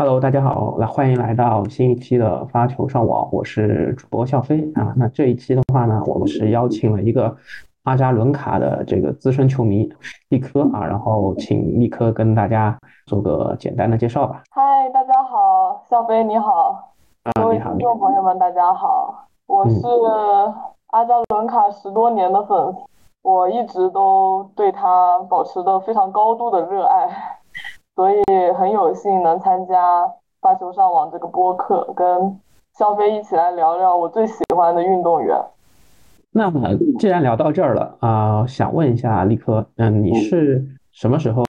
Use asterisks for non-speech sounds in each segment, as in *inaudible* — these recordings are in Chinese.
Hello，大家好，来欢迎来到新一期的发球上网，我是主播笑飞啊。那这一期的话呢，我们是邀请了一个阿扎伦卡的这个资深球迷立科啊，然后请立科跟大家做个简单的介绍吧。嗨，大家好，笑飞你好，各位听众朋友们大家好，我是阿扎伦卡十多年的粉丝，我一直都对他保持着非常高度的热爱。所以很有幸能参加发球上网这个播客，跟肖飞一起来聊聊我最喜欢的运动员。那么既然聊到这儿了啊，想问一下立科，嗯，你是什么时候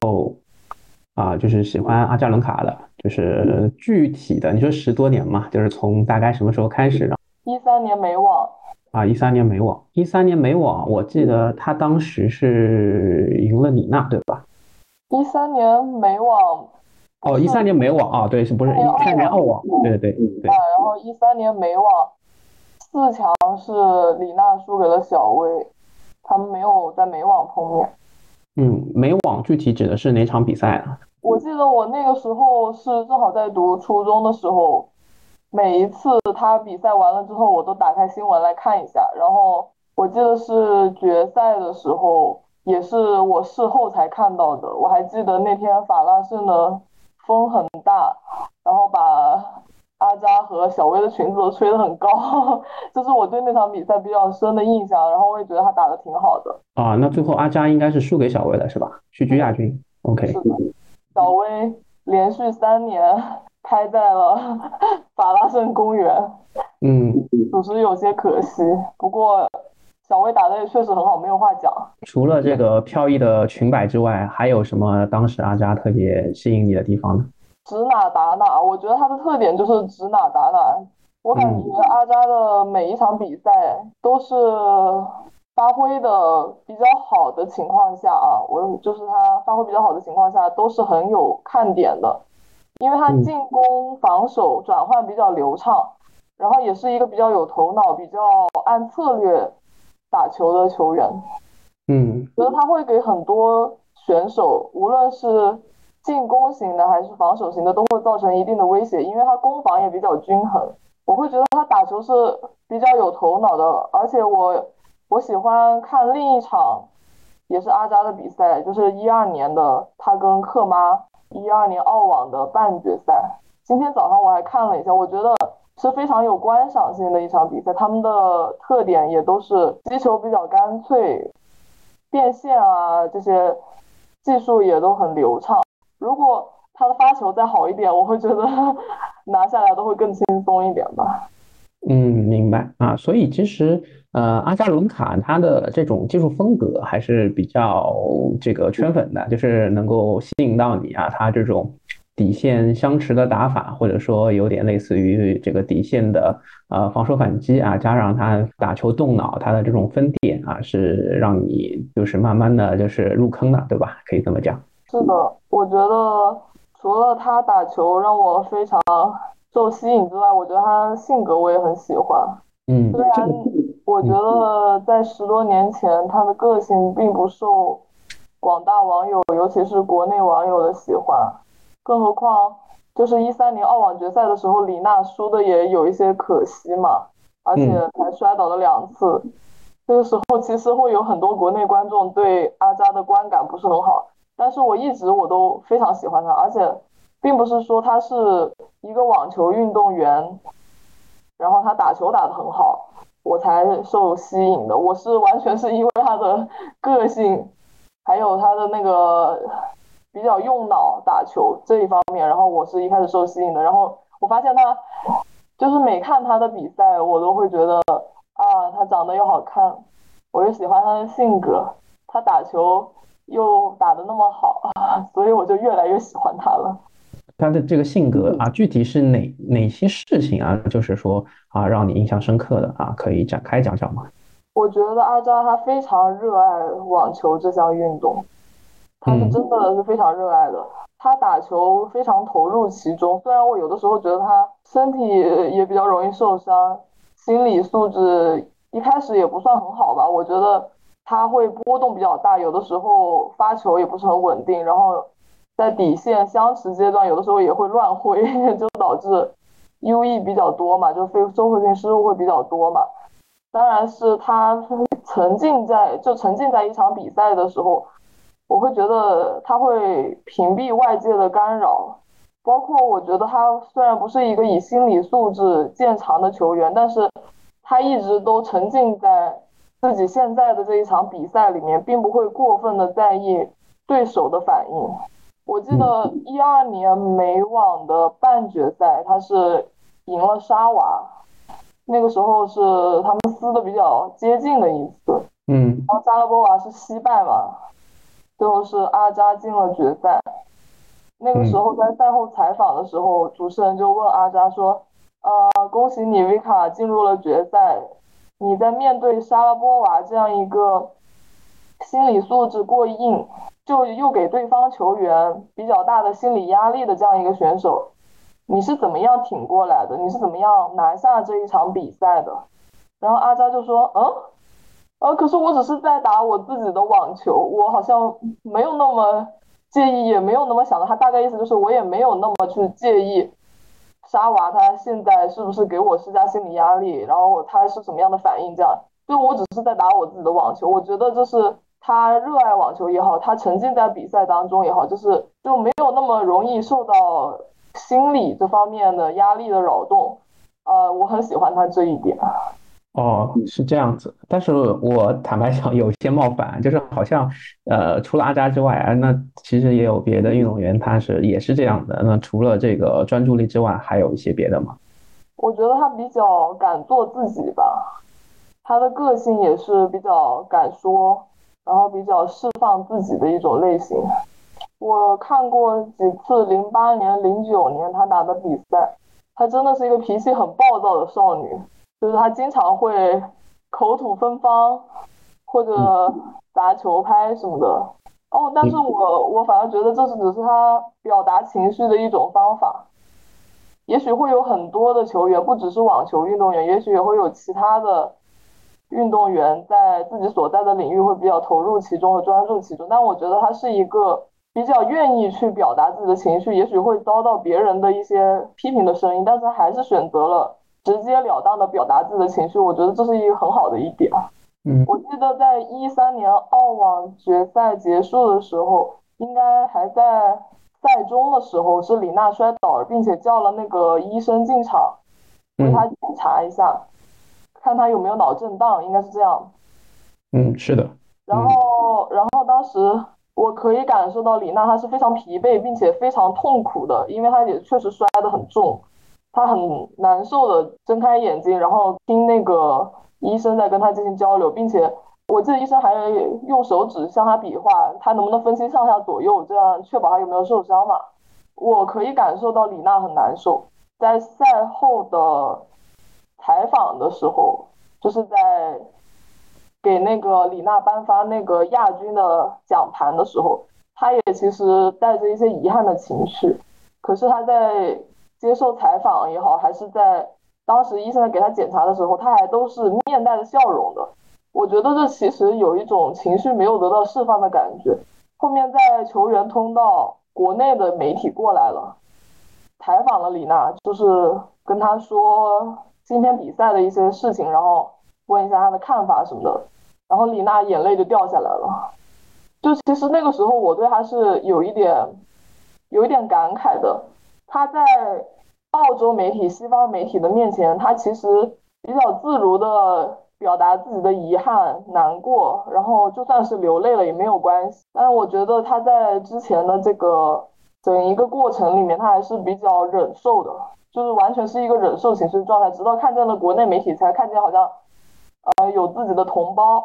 啊，就是喜欢阿加伦卡的？就是具体的，你说十多年嘛，就是从大概什么时候开始的？一三年美网啊，一三年美网，一三年美网，我记得他当时是赢了李娜，对吧？一三年美网，哦，一三年美网啊，对，是不是一三年澳网？对对对。啊，然后一三年美网四强是李娜输给了小威，他们没有在美网碰面。嗯，美网具体指的是哪场比赛啊？我记得我那个时候是正好在读初中的时候，每一次他比赛完了之后，我都打开新闻来看一下。然后我记得是决赛的时候。也是我事后才看到的。我还记得那天法拉盛的风很大，然后把阿扎和小薇的裙子都吹得很高，*laughs* 这是我对那场比赛比较深的印象。然后我也觉得他打得挺好的。啊，那最后阿扎应该是输给小薇了，是吧？屈居亚军。OK。是的。小薇连续三年开在了法拉盛公园。嗯。属实有些可惜，不过。小威打的也确实很好，没有话讲。除了这个飘逸的裙摆之外，还有什么当时阿扎特别吸引你的地方呢？指哪打哪，我觉得他的特点就是指哪打哪。我感觉阿扎的每一场比赛都是发挥的比较好的情况下啊，我就是他发挥比较好的情况下都是很有看点的，因为他进攻防守转换比较流畅，然后也是一个比较有头脑、比较按策略。打球的球员，嗯，觉得他会给很多选手，无论是进攻型的还是防守型的，都会造成一定的威胁，因为他攻防也比较均衡。我会觉得他打球是比较有头脑的，而且我我喜欢看另一场，也是阿扎的比赛，就是一二年的他跟克妈一二年澳网的半决赛。今天早上我还看了一下，我觉得。是非常有观赏性的一场比赛，他们的特点也都是击球比较干脆，变线啊这些技术也都很流畅。如果他的发球再好一点，我会觉得 *laughs* 拿下来都会更轻松一点吧。嗯，明白啊。所以其实呃，阿加伦卡他的这种技术风格还是比较这个圈粉的，就是能够吸引到你啊，他这种。底线相持的打法，或者说有点类似于这个底线的呃防守反击啊，加上他打球动脑，他的这种分点啊，是让你就是慢慢的就是入坑的，对吧？*laughs* 可以这么讲。是的，我觉得除了他打球让我非常受吸引之外，我觉得他性格我也很喜欢。嗯，虽然我觉得在十多年前他的个性并不受广大网友，尤其是国内网友的喜欢。更何况，就是一三年澳网决赛的时候，李娜输的也有一些可惜嘛，而且还摔倒了两次。这个时候其实会有很多国内观众对阿扎的观感不是很好，但是我一直我都非常喜欢她，而且并不是说她是一个网球运动员，然后她打球打得很好，我才受吸引的。我是完全是因为他的个性，还有他的那个。比较用脑打球这一方面，然后我是一开始受吸引的，然后我发现他就是每看他的比赛，我都会觉得啊，他长得又好看，我又喜欢他的性格，他打球又打得那么好，*laughs* 所以我就越来越喜欢他了。他的这个性格啊，具体是哪哪些事情啊，就是说啊，让你印象深刻的啊，可以展开讲讲吗？我觉得阿扎他非常热爱网球这项运动。他是真的是非常热爱的，他打球非常投入其中。虽然我有的时候觉得他身体也比较容易受伤，心理素质一开始也不算很好吧。我觉得他会波动比较大，有的时候发球也不是很稳定，然后在底线相持阶段，有的时候也会乱挥，*laughs* 就导致 U E 比较多嘛，就非综合性失误会比较多嘛。当然是他沉浸在就沉浸在一场比赛的时候，我会觉得他会屏蔽外界的干扰，包括我觉得他虽然不是一个以心理素质见长的球员，但是他一直都沉浸在自己现在的这一场比赛里面，并不会过分的在意对手的反应。我记得一二年美网的半决赛，他是赢了沙娃。那个时候是他们撕的比较接近的一次，嗯，然后扎拉波娃是惜败嘛，最后是阿扎进了决赛。那个时候在赛后采访的时候，主持人就问阿扎说：“呃，恭喜你，维卡进入了决赛。你在面对沙拉波娃这样一个心理素质过硬，就又给对方球员比较大的心理压力的这样一个选手。”你是怎么样挺过来的？你是怎么样拿下这一场比赛的？然后阿扎就说：“嗯，呃，可是我只是在打我自己的网球，我好像没有那么介意，也没有那么想的。他大概意思就是，我也没有那么去介意沙娃他现在是不是给我施加心理压力，然后他是什么样的反应？这样，就我只是在打我自己的网球。我觉得就是他热爱网球也好，他沉浸在比赛当中也好，就是就没有那么容易受到。”心理这方面的压力的扰动，呃，我很喜欢他这一点。哦，是这样子，但是我坦白讲有些冒犯，就是好像，呃，除了阿扎之外，啊那其实也有别的运动员，他是也是这样的。那除了这个专注力之外，还有一些别的吗？我觉得他比较敢做自己吧，他的个性也是比较敢说，然后比较释放自己的一种类型。我看过几次零八年、零九年他打的比赛，他真的是一个脾气很暴躁的少女，就是他经常会口吐芬芳，或者砸球拍什么的。哦，但是我我反而觉得这是只是他表达情绪的一种方法。也许会有很多的球员，不只是网球运动员，也许也会有其他的运动员在自己所在的领域会比较投入其中和专注其中。但我觉得他是一个。比较愿意去表达自己的情绪，也许会遭到别人的一些批评的声音，但是还是选择了直截了当的表达自己的情绪。我觉得这是一个很好的一点。嗯，我记得在一三年澳网决赛结束的时候，应该还在赛中的时候，是李娜摔倒了，并且叫了那个医生进场为她检查一下，看她有没有脑震荡，应该是这样。嗯，是的。然后，然后当时。我可以感受到李娜她是非常疲惫，并且非常痛苦的，因为她也确实摔得很重，他很难受的睁开眼睛，然后听那个医生在跟他进行交流，并且我记得医生还用手指向他比划，他能不能分清上下左右，这样确保他有没有受伤嘛。我可以感受到李娜很难受，在赛后的采访的时候，就是在。给那个李娜颁发那个亚军的奖盘的时候，她也其实带着一些遗憾的情绪。可是她在接受采访也好，还是在当时医生在给她检查的时候，她还都是面带着笑容的。我觉得这其实有一种情绪没有得到释放的感觉。后面在球员通道，国内的媒体过来了，采访了李娜，就是跟她说今天比赛的一些事情，然后问一下她的看法什么的。然后李娜眼泪就掉下来了，就其实那个时候我对她是有一点，有一点感慨的。他在澳洲媒体、西方媒体的面前，他其实比较自如的表达自己的遗憾、难过，然后就算是流泪了也没有关系。但是我觉得他在之前的这个整一个过程里面，他还是比较忍受的，就是完全是一个忍受情绪状态，直到看见了国内媒体，才看见好像，呃，有自己的同胞。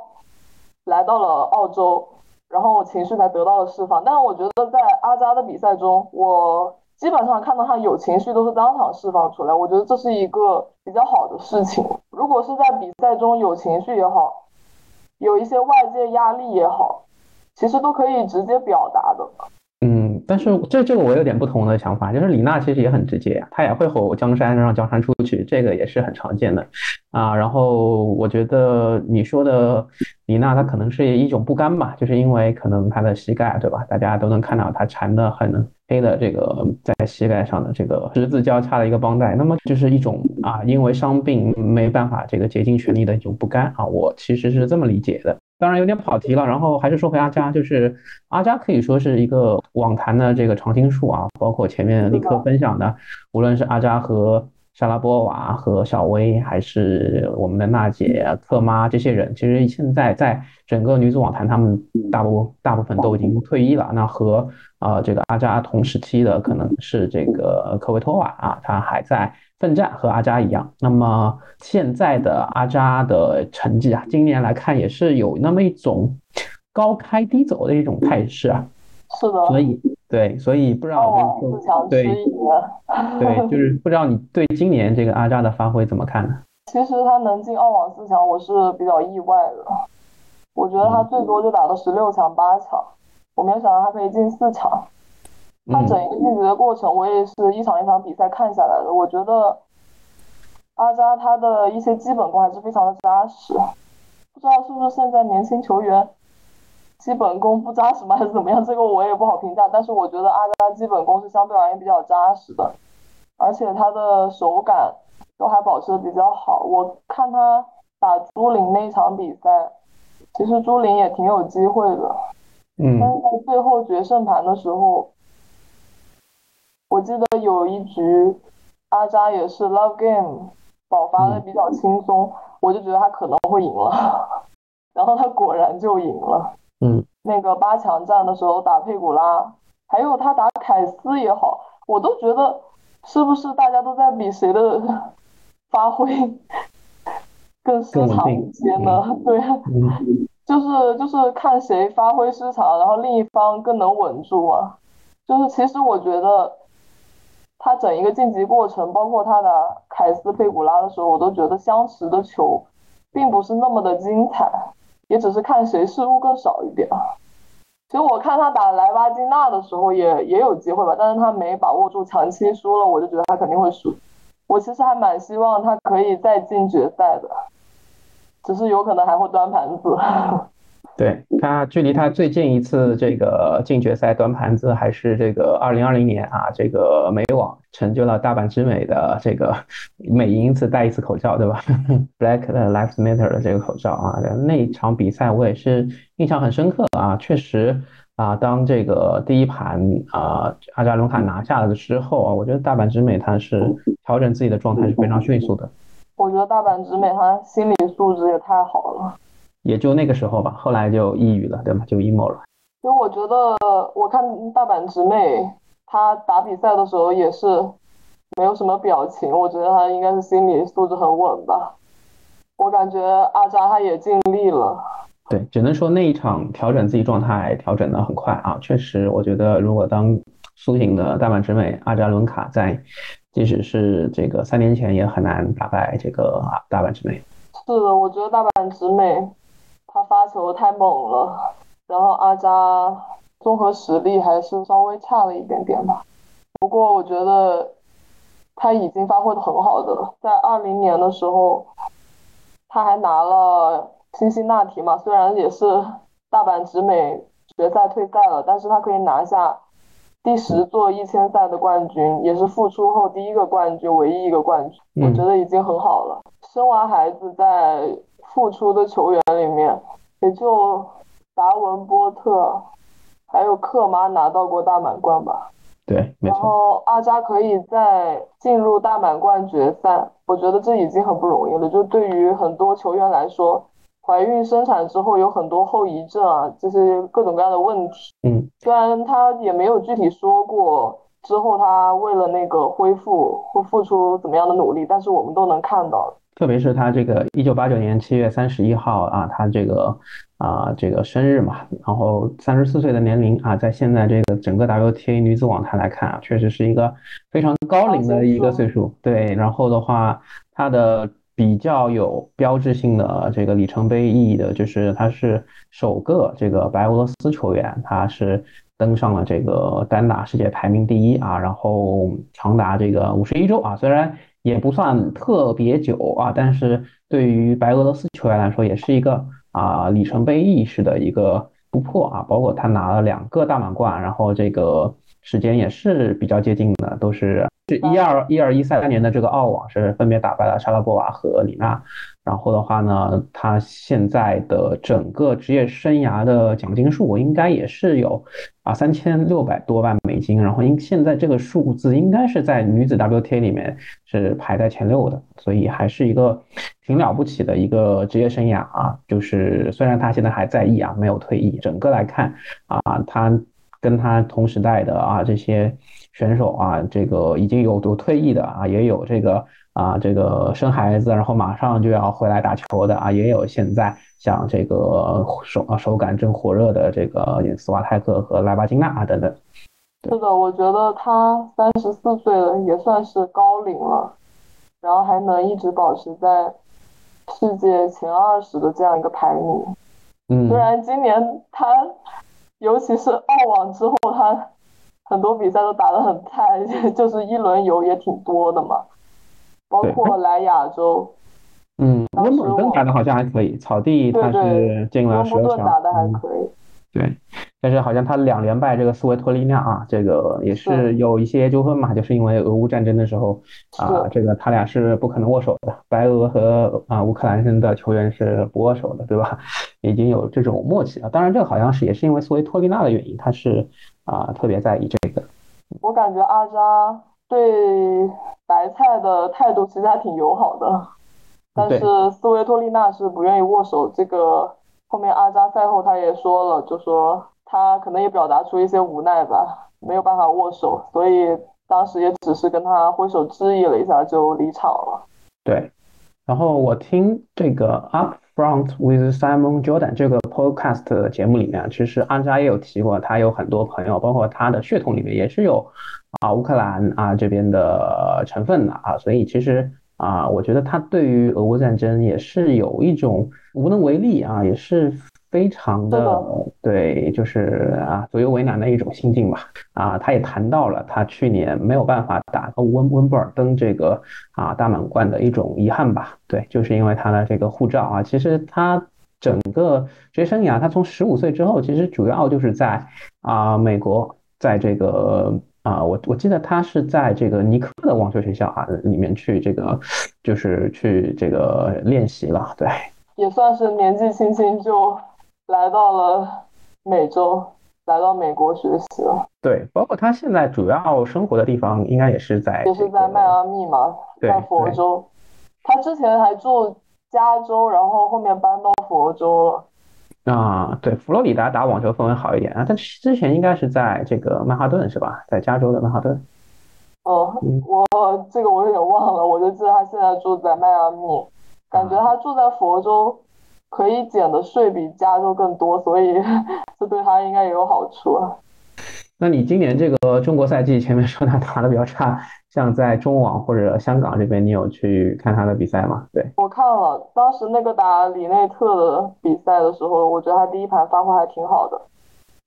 来到了澳洲，然后情绪才得到了释放。但是我觉得在阿扎的比赛中，我基本上看到他有情绪都是当场释放出来。我觉得这是一个比较好的事情。如果是在比赛中有情绪也好，有一些外界压力也好，其实都可以直接表达的。但是这这个我有点不同的想法，就是李娜其实也很直接呀，她也会吼江山让江山出去，这个也是很常见的啊。然后我觉得你说的李娜，她可能是一种不甘吧，就是因为可能她的膝盖，对吧？大家都能看到她缠的很黑的这个在膝盖上的这个十字交叉的一个绷带，那么就是一种啊，因为伤病没办法这个竭尽全力的一种不甘啊。我其实是这么理解的。当然有点跑题了，然后还是说回阿扎，就是阿扎可以说是一个网坛的这个常青树啊，包括前面立刻分享的，无论是阿扎和莎拉波娃和小薇，还是我们的娜姐、克妈这些人，其实现在在整个女子网坛，他们大部大部分都已经退役了。那和啊这个阿扎同时期的可能是这个科维托娃啊，她还在。奋战和阿扎一样，那么现在的阿扎的成绩啊，今年来看也是有那么一种高开低走的一种态势啊。是的。所以对，所以不知道对对，就是不知道你对今年这个阿扎的发挥怎么看呢？*laughs* 其实他能进澳网四强，我是比较意外的。我觉得他最多就打到十六强、八强，我没有想到他可以进四强。他整一个晋级的过程，我也是一场一场比赛看下来的。我觉得阿扎他的一些基本功还是非常的扎实，不知道是不是现在年轻球员基本功不扎实吗，还是怎么样？这个我也不好评价。但是我觉得阿扎基本功是相对而言比较扎实的，而且他的手感都还保持的比较好。我看他打朱琳那场比赛，其实朱琳也挺有机会的，嗯，但是在最后决胜盘的时候。我记得有一局，阿扎也是 love game，爆发的比较轻松，我就觉得他可能会赢了，*laughs* 然后他果然就赢了。嗯，那个八强战的时候打佩古拉，还有他打凯斯也好，我都觉得是不是大家都在比谁的 *laughs* 发挥 *laughs* 更失常一些呢？对，就是就是看谁发挥失常，然后另一方更能稳住啊。就是其实我觉得。他整一个晋级过程，包括他打凯斯佩古拉的时候，我都觉得相持的球并不是那么的精彩，也只是看谁失误更少一点。其实我看他打莱巴金纳的时候也也有机会吧，但是他没把握住强期输了，我就觉得他肯定会输。我其实还蛮希望他可以再进决赛的，只是有可能还会端盘子。对他距离他最近一次这个进决赛端盘子还是这个二零二零年啊，这个美网成就了大阪直美的这个每赢一次戴一次口罩，对吧？Black Lives Matter 的这个口罩啊，那场比赛我也是印象很深刻啊，确实啊，当这个第一盘啊阿扎伦卡拿下了之后啊，我觉得大阪直美他是调整自己的状态是非常迅速的。我觉得大阪直美他心理素质也太好了。也就那个时候吧，后来就抑郁了，对吗？就 emo 了。因为我觉得，我看大阪直美，她打比赛的时候也是没有什么表情，我觉得她应该是心理素质很稳吧。我感觉阿扎他也尽力了。对，只能说那一场调整自己状态调整的很快啊，确实，我觉得如果当苏醒的大阪直美阿扎伦卡在，即使是这个三年前也很难打败这个啊大阪直美。是的，我觉得大阪直美。他发球太猛了，然后阿扎综合实力还是稍微差了一点点吧。不过我觉得他已经发挥的很好的，在二零年的时候，他还拿了辛辛那提嘛，虽然也是大阪直美决赛退赛了，但是他可以拿下第十座一千赛的冠军，也是复出后第一个冠军，唯一一个冠军，我觉得已经很好了。生完孩子在。复出的球员里面，也就达文波特，还有克妈拿到过大满贯吧。对，然后阿扎可以再进入大满贯决赛，我觉得这已经很不容易了。就对于很多球员来说，怀孕生产之后有很多后遗症啊，这些各种各样的问题。嗯，虽然他也没有具体说过之后他为了那个恢复会付出怎么样的努力，但是我们都能看到。特别是他这个一九八九年七月三十一号啊，他这个啊这个生日嘛，然后三十四岁的年龄啊，在现在这个整个 WTA 女子网坛来看啊，确实是一个非常高龄的一个岁数。对，然后的话，他的比较有标志性的这个里程碑意义的，就是他是首个这个白俄罗斯球员，他是登上了这个单打世界排名第一啊，然后长达这个五十一周啊，虽然也不算特别久啊，但是对于白俄罗斯球员来说，也是一个啊里程碑意识的一个突破啊，包括他拿了两个大满贯，然后这个时间也是比较接近的，都是。是一二一二一三年的这个澳网是分别打败了莎拉波娃和李娜，然后的话呢，她现在的整个职业生涯的奖金数应该也是有啊三千六百多万美金，然后应现在这个数字应该是在女子 WTA 里面是排在前六的，所以还是一个挺了不起的一个职业生涯啊。就是虽然她现在还在役啊，没有退役，整个来看啊，她跟她同时代的啊这些。选手啊，这个已经有有退役的啊，也有这个啊，这个生孩子然后马上就要回来打球的啊，也有现在像这个手啊手感正火热的这个斯瓦泰克和莱巴金娜啊等等。是的，我觉得他三十四岁了，也算是高龄了，然后还能一直保持在世界前二十的这样一个排名。嗯，虽然今年他，尤其是澳网之后他。很多比赛都打得很菜，*laughs* 就是一轮游也挺多的嘛，包括来亚洲。嗯，温布顿打的好像还可以，草地他是进了十二强。打的还可以。对，但是好像他两连败这个斯维托利娜啊，这个也是有一些纠纷嘛，就是因为俄乌战争的时候啊，这个他俩是不可能握手的，白俄和啊乌克兰人的球员是不握手的，对吧？已经有这种默契了。当然，这个好像是也是因为斯维托利娜的原因，他是。啊，特别在意这个。我感觉阿扎对白菜的态度其实还挺友好的，但是斯维托利娜是不愿意握手。这个后面阿扎赛后他也说了，就说他可能也表达出一些无奈吧，没有办法握手，所以当时也只是跟他挥手致意了一下就离场了。对，然后我听这个 Up。Front with Simon Jordan 这个 podcast 节目里面，其实安扎也有提过，他有很多朋友，包括他的血统里面也是有啊乌克兰啊这边的成分的啊，所以其实啊，我觉得他对于俄乌战争也是有一种无能为力啊，也是。非常的对，就是啊左右为难的一种心境吧。啊，他也谈到了他去年没有办法打到温温布尔登这个啊大满贯的一种遗憾吧。对，就是因为他的这个护照啊，其实他整个职业生涯，他从十五岁之后，其实主要就是在啊美国，在这个啊我我记得他是在这个尼克的网球学校啊里面去这个就是去这个练习了。对，也算是年纪轻轻就。来到了美洲，来到美国学习了。对，包括他现在主要生活的地方，应该也是在，也是在迈阿密嘛，在佛州。他之前还住加州，然后后面搬到佛州了。啊，对，佛罗里达打网球氛围好一点啊。他之前应该是在这个曼哈顿是吧？在加州的曼哈顿。哦，我这个我有点忘了，我就记得他现在住在迈阿密，感觉他住在佛州。可以减的税比加州更多，所以 *laughs* 这对他应该也有好处。那你今年这个中国赛季前面说他打的比较差，像在中网或者香港这边，你有去看他的比赛吗？对我看了，当时那个打里内特的比赛的时候，我觉得他第一盘发挥还挺好的，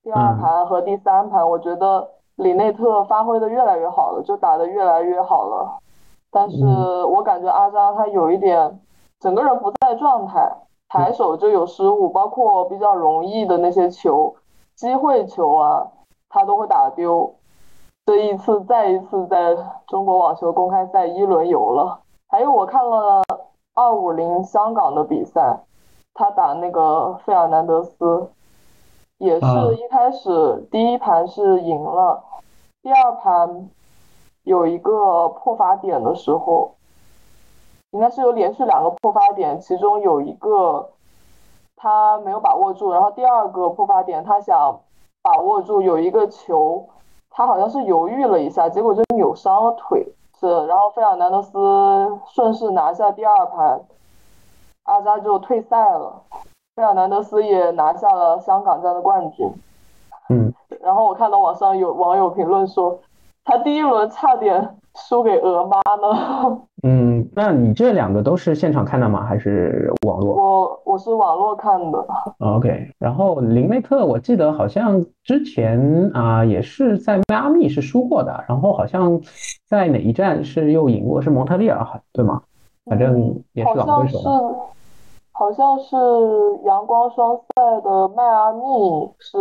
第二盘和第三盘，我觉得里内特发挥的越来越好了，就打的越来越好了。但是我感觉阿扎他有一点整个人不在状态。抬手就有失误，包括比较容易的那些球，机会球啊，他都会打丢。这一次再一次在中国网球公开赛一轮游了。还有我看了二五零香港的比赛，他打那个费尔南德斯，也是一开始第一盘是赢了，第二盘有一个破发点的时候。应该是有连续两个破发点，其中有一个他没有把握住，然后第二个破发点他想把握住，有一个球他好像是犹豫了一下，结果就扭伤了腿，是，然后费尔南德斯顺势拿下第二盘，阿扎就退赛了，费尔南德斯也拿下了香港站的冠军，嗯，*laughs* 然后我看到网上有网友评论说，他第一轮差点输给鹅妈呢？*laughs* 嗯，那你这两个都是现场看的吗？还是网络？我我是网络看的。OK，然后林内特，我记得好像之前啊也是在迈阿密是输过的，然后好像在哪一站是又赢过，是蒙特利尔，对吗？反正也是老对手。好像是阳光双赛的迈阿密是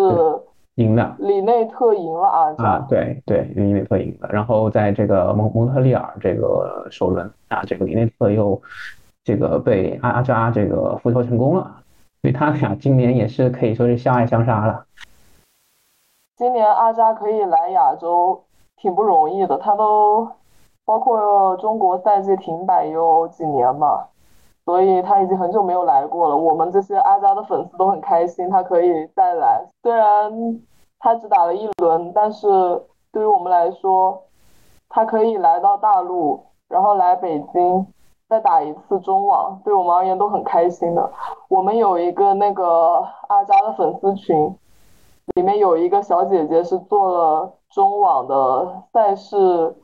赢了，里内特赢了啊！啊，对对，里内特赢了。然后在这个蒙蒙特利尔这个首轮啊，这个里内特又这个被阿阿扎这个复仇成功了，所以他俩今年也是可以说是相爱相杀了。今年阿扎可以来亚洲挺不容易的，他都包括中国赛季停摆有几年嘛。所以他已经很久没有来过了，我们这些阿扎的粉丝都很开心，他可以再来。虽然他只打了一轮，但是对于我们来说，他可以来到大陆，然后来北京再打一次中网，对我们而言都很开心的。我们有一个那个阿扎的粉丝群，里面有一个小姐姐是做了中网的赛事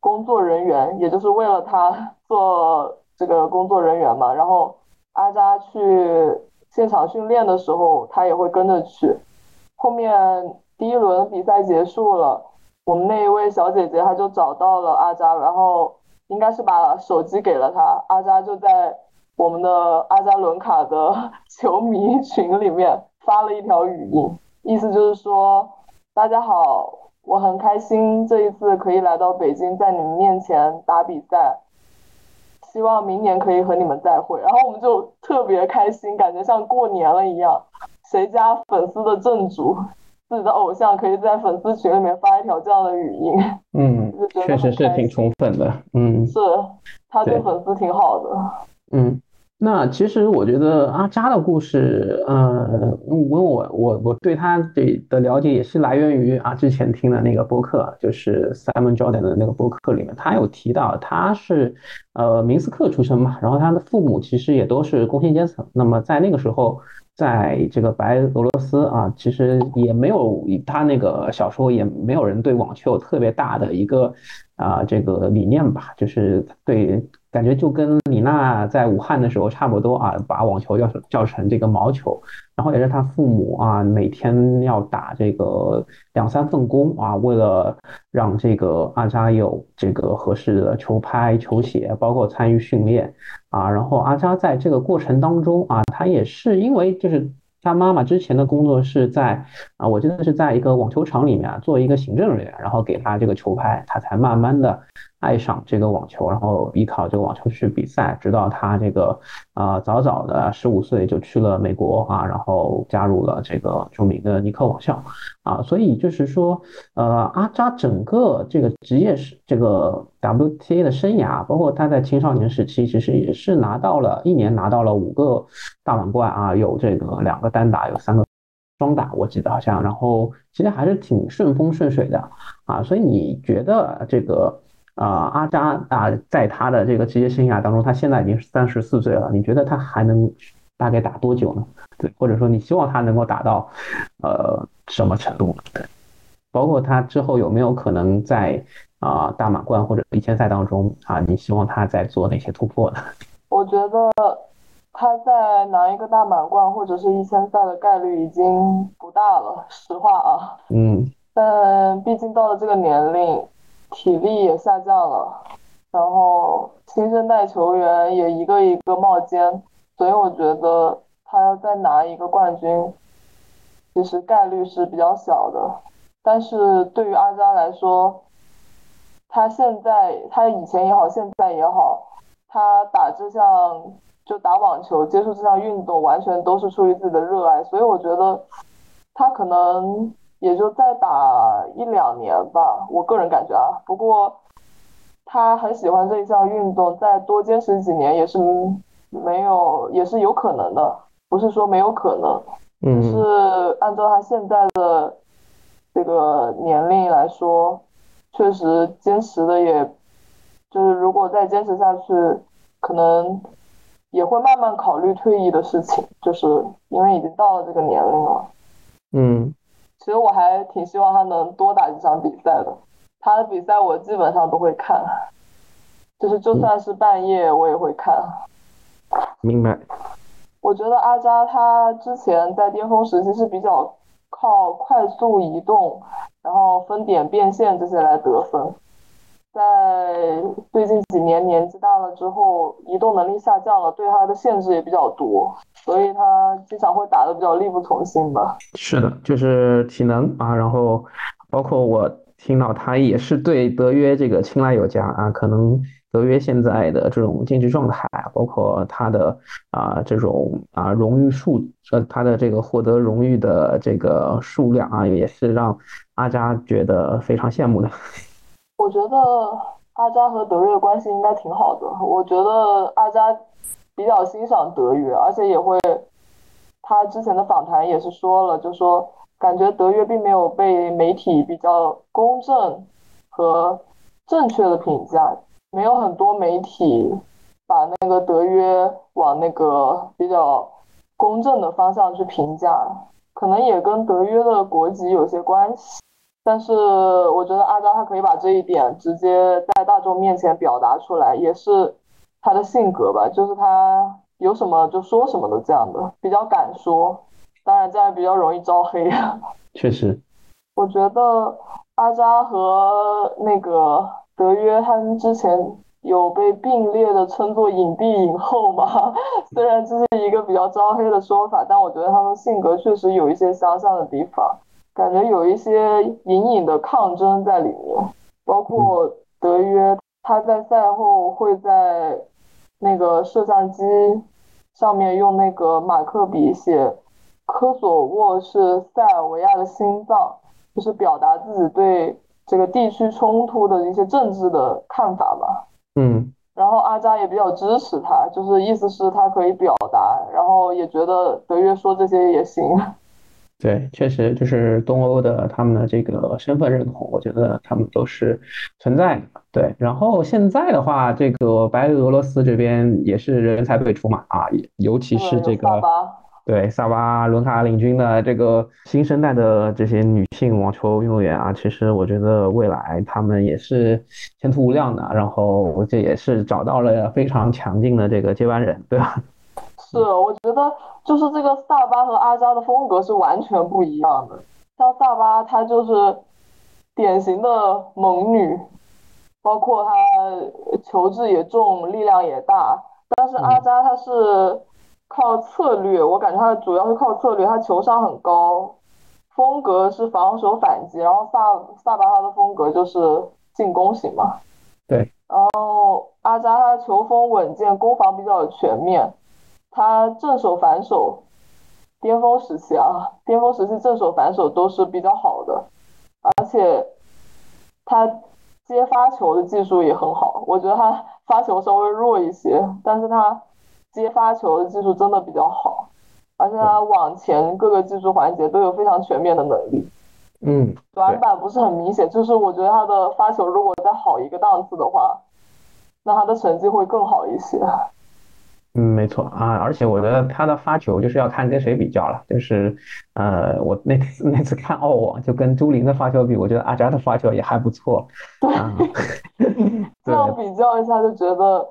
工作人员，也就是为了他做。这个工作人员嘛，然后阿扎去现场训练的时候，他也会跟着去。后面第一轮比赛结束了，我们那一位小姐姐她就找到了阿扎，然后应该是把手机给了他，阿扎就在我们的阿扎伦卡的 *laughs* 球迷群里面发了一条语音，意思就是说：大家好，我很开心这一次可以来到北京，在你们面前打比赛。希望明年可以和你们再会，然后我们就特别开心，感觉像过年了一样。谁家粉丝的正主，自己的偶像可以在粉丝群里面发一条这样的语音，嗯，*laughs* 确实是挺宠粉的，嗯，是他对粉丝挺好的，嗯。那其实我觉得阿扎的故事，呃，因为我我我对他的的了解也是来源于啊之前听的那个播客，就是 Simon Jordan 的那个播客里面，他有提到他是呃明斯克出生嘛，然后他的父母其实也都是工薪阶层，那么在那个时候。在这个白俄罗斯啊，其实也没有他那个小时候也没有人对网球有特别大的一个啊这个理念吧，就是对感觉就跟李娜在武汉的时候差不多啊，把网球叫成叫成这个毛球。然后也是他父母啊，每天要打这个两三份工啊，为了让这个阿扎有这个合适的球拍、球鞋，包括参与训练啊。然后阿扎在这个过程当中啊，他也是因为就是他妈妈之前的工作是在啊，我记得是在一个网球场里面啊做一个行政人员，然后给他这个球拍，他才慢慢的。爱上这个网球，然后依靠这个网球去比赛，直到他这个啊早早的十五岁就去了美国啊，然后加入了这个著名的尼克网校啊，所以就是说，呃，阿扎整个这个职业是这个 WTA 的生涯，包括他在青少年时期，其实也是拿到了一年拿到了五个大满贯啊，有这个两个单打，有三个双打，我记得好像，然后其实还是挺顺风顺水的啊，所以你觉得这个？啊，阿扎啊，在他的这个职业生涯当中，他现在已经是三十四岁了。你觉得他还能大概打多久呢？对，或者说你希望他能够打到呃什么程度？对，包括他之后有没有可能在啊大满贯或者一千赛当中啊，你希望他在做哪些突破呢？*laughs* 我觉得他在拿一个大满贯或者是一千赛的概率已经不大了，实话啊。嗯。但毕竟到了这个年龄。体力也下降了，然后新生代球员也一个一个冒尖，所以我觉得他要再拿一个冠军，其实概率是比较小的。但是对于阿扎来说，他现在他以前也好，现在也好，他打这项就打网球，接触这项运动，完全都是出于自己的热爱，所以我觉得他可能。也就再打一两年吧，我个人感觉啊。不过他很喜欢这一项运动，再多坚持几年也是没有，也是有可能的，不是说没有可能。嗯。是按照他现在的这个年龄来说，确实坚持的，也就是如果再坚持下去，可能也会慢慢考虑退役的事情，就是因为已经到了这个年龄了。嗯。其实我还挺希望他能多打几场比赛的，他的比赛我基本上都会看，就是就算是半夜我也会看。明白。我觉得阿扎他之前在巅峰时期是比较靠快速移动，然后分点变现这些来得分。在最近几年年纪大了之后，移动能力下降了，对他的限制也比较多，所以他经常会打得比较力不从心吧。是的，就是体能啊，然后包括我听到他也是对德约这个青睐有加啊，可能德约现在的这种竞技状态，包括他的啊这种啊荣誉数，呃他的这个获得荣誉的这个数量啊，也是让阿扎觉得非常羡慕的。*laughs* 我觉得阿扎和德约关系应该挺好的。我觉得阿扎比较欣赏德约，而且也会，他之前的访谈也是说了，就说感觉德约并没有被媒体比较公正和正确的评价，没有很多媒体把那个德约往那个比较公正的方向去评价，可能也跟德约的国籍有些关系。但是我觉得阿扎他可以把这一点直接在大众面前表达出来，也是他的性格吧，就是他有什么就说什么的这样的，比较敢说。当然这样比较容易招黑。*laughs* 确实，我觉得阿扎和那个德约他们之前有被并列的称作影帝影后嘛，*laughs* 虽然这是一个比较招黑的说法，但我觉得他们性格确实有一些相像的地方。感觉有一些隐隐的抗争在里面，包括德约，他在赛后会在那个摄像机上面用那个马克笔写“科索沃是塞尔维亚的心脏”，就是表达自己对这个地区冲突的一些政治的看法吧。嗯，然后阿扎也比较支持他，就是意思是他可以表达，然后也觉得德约说这些也行。对，确实就是东欧的他们的这个身份认同，我觉得他们都是存在的。对，然后现在的话，这个白俄罗斯这边也是人才辈出嘛，啊，尤其是这个对萨巴伦卡领军的这个新生代的这些女性网球运动员啊，其实我觉得未来他们也是前途无量的。然后这也是找到了非常强劲的这个接班人，对吧？是，我觉得就是这个萨巴和阿扎的风格是完全不一样的。像萨巴，她就是典型的猛女，包括她球质也重，力量也大。但是阿扎她是靠策略，我感觉她主要是靠策略，她球商很高，风格是防守反击。然后萨萨巴她的风格就是进攻型嘛。对。然后阿扎他球风稳健，攻防比较全面。他正手反手，巅峰时期啊，巅峰时期正手反手都是比较好的，而且他接发球的技术也很好。我觉得他发球稍微弱一些，但是他接发球的技术真的比较好，而且他往前各个技术环节都有非常全面的能力。嗯，短板不是很明显，就是我觉得他的发球如果再好一个档次的话，那他的成绩会更好一些。嗯，没错啊，而且我觉得他的发球就是要看跟谁比较了，就是，呃，我那次 *laughs* 那次看澳网，就跟朱琳的发球比，我觉得阿扎的发球也还不错。*laughs* 这样比较一下就觉得，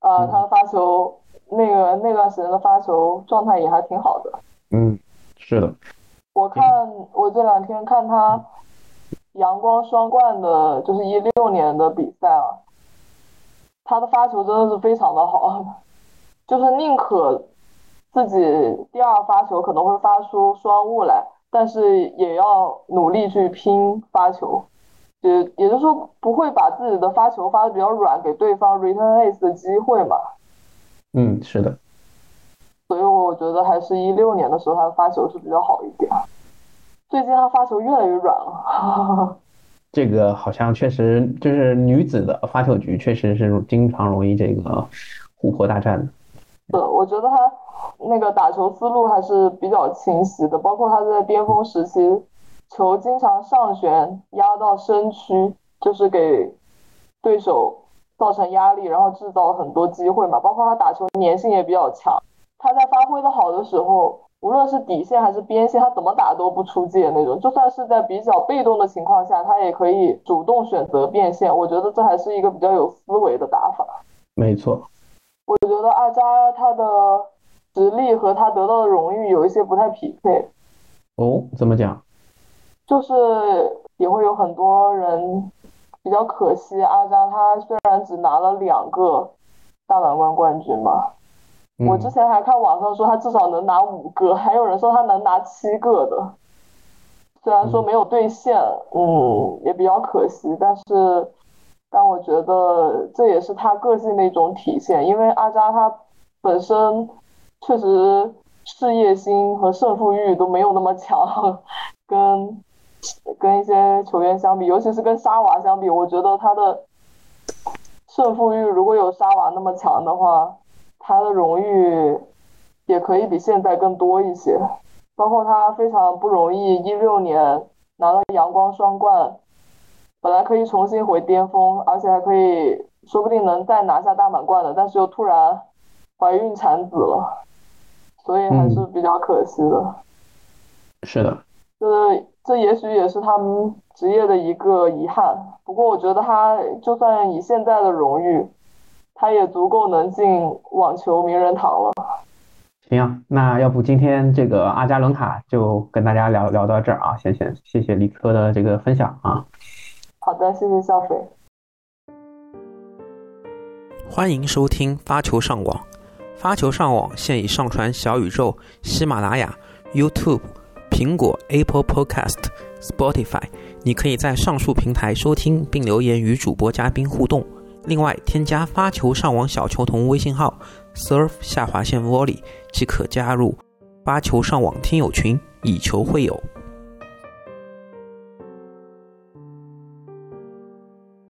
啊，他的发球那个那段时间的发球状态也还挺好的。嗯，是的。我看我这两天看他阳光双冠的，就是一六年的比赛啊，他的发球真的是非常的好。就是宁可自己第二发球可能会发出双误来，但是也要努力去拼发球，也也就是说不会把自己的发球发的比较软，给对方 return ace 的机会嘛。嗯，是的。所以我觉得还是一六年的时候他的发球是比较好一点，最近他发球越来越软了。*laughs* 这个好像确实就是女子的发球局确实是经常容易这个互破大战的。我觉得他那个打球思路还是比较清晰的，包括他在巅峰时期，球经常上旋压到身躯，就是给对手造成压力，然后制造很多机会嘛。包括他打球粘性也比较强，他在发挥的好的时候，无论是底线还是边线，他怎么打都不出界那种。就算是在比较被动的情况下，他也可以主动选择变线。我觉得这还是一个比较有思维的打法。没错，我觉得阿扎他的实力和他得到的荣誉有一些不太匹配。哦，怎么讲？就是也会有很多人比较可惜，阿扎他虽然只拿了两个大满贯冠军嘛。我之前还看网上说他至少能拿五个，还有人说他能拿七个的。虽然说没有兑现，嗯，也比较可惜，但是，但我觉得这也是他个性的一种体现。因为阿扎他本身确实事业心和胜负欲都没有那么强，跟跟一些球员相比，尤其是跟沙瓦相比，我觉得他的胜负欲如果有沙瓦那么强的话。他的荣誉也可以比现在更多一些，包括他非常不容易，一六年拿了阳光双冠，本来可以重新回巅峰，而且还可以说不定能再拿下大满贯的，但是又突然怀孕产子了，所以还是比较可惜的。是的，这这也许也是他们职业的一个遗憾。不过我觉得他就算以现在的荣誉。他也足够能进网球名人堂了。行啊，那要不今天这个阿加伦卡就跟大家聊聊到这儿啊，谢谢谢谢李科的这个分享啊。好的，谢谢小飞。欢迎收听发球上网，发球上网现已上传小宇宙、喜马拉雅、YouTube、苹果 Apple Podcast、Spotify，你可以在上述平台收听并留言与主播嘉宾互动。另外，添加发球上网小球童微信号 “surf 下划线 volley” 即可加入发球上网听友群，以球会友。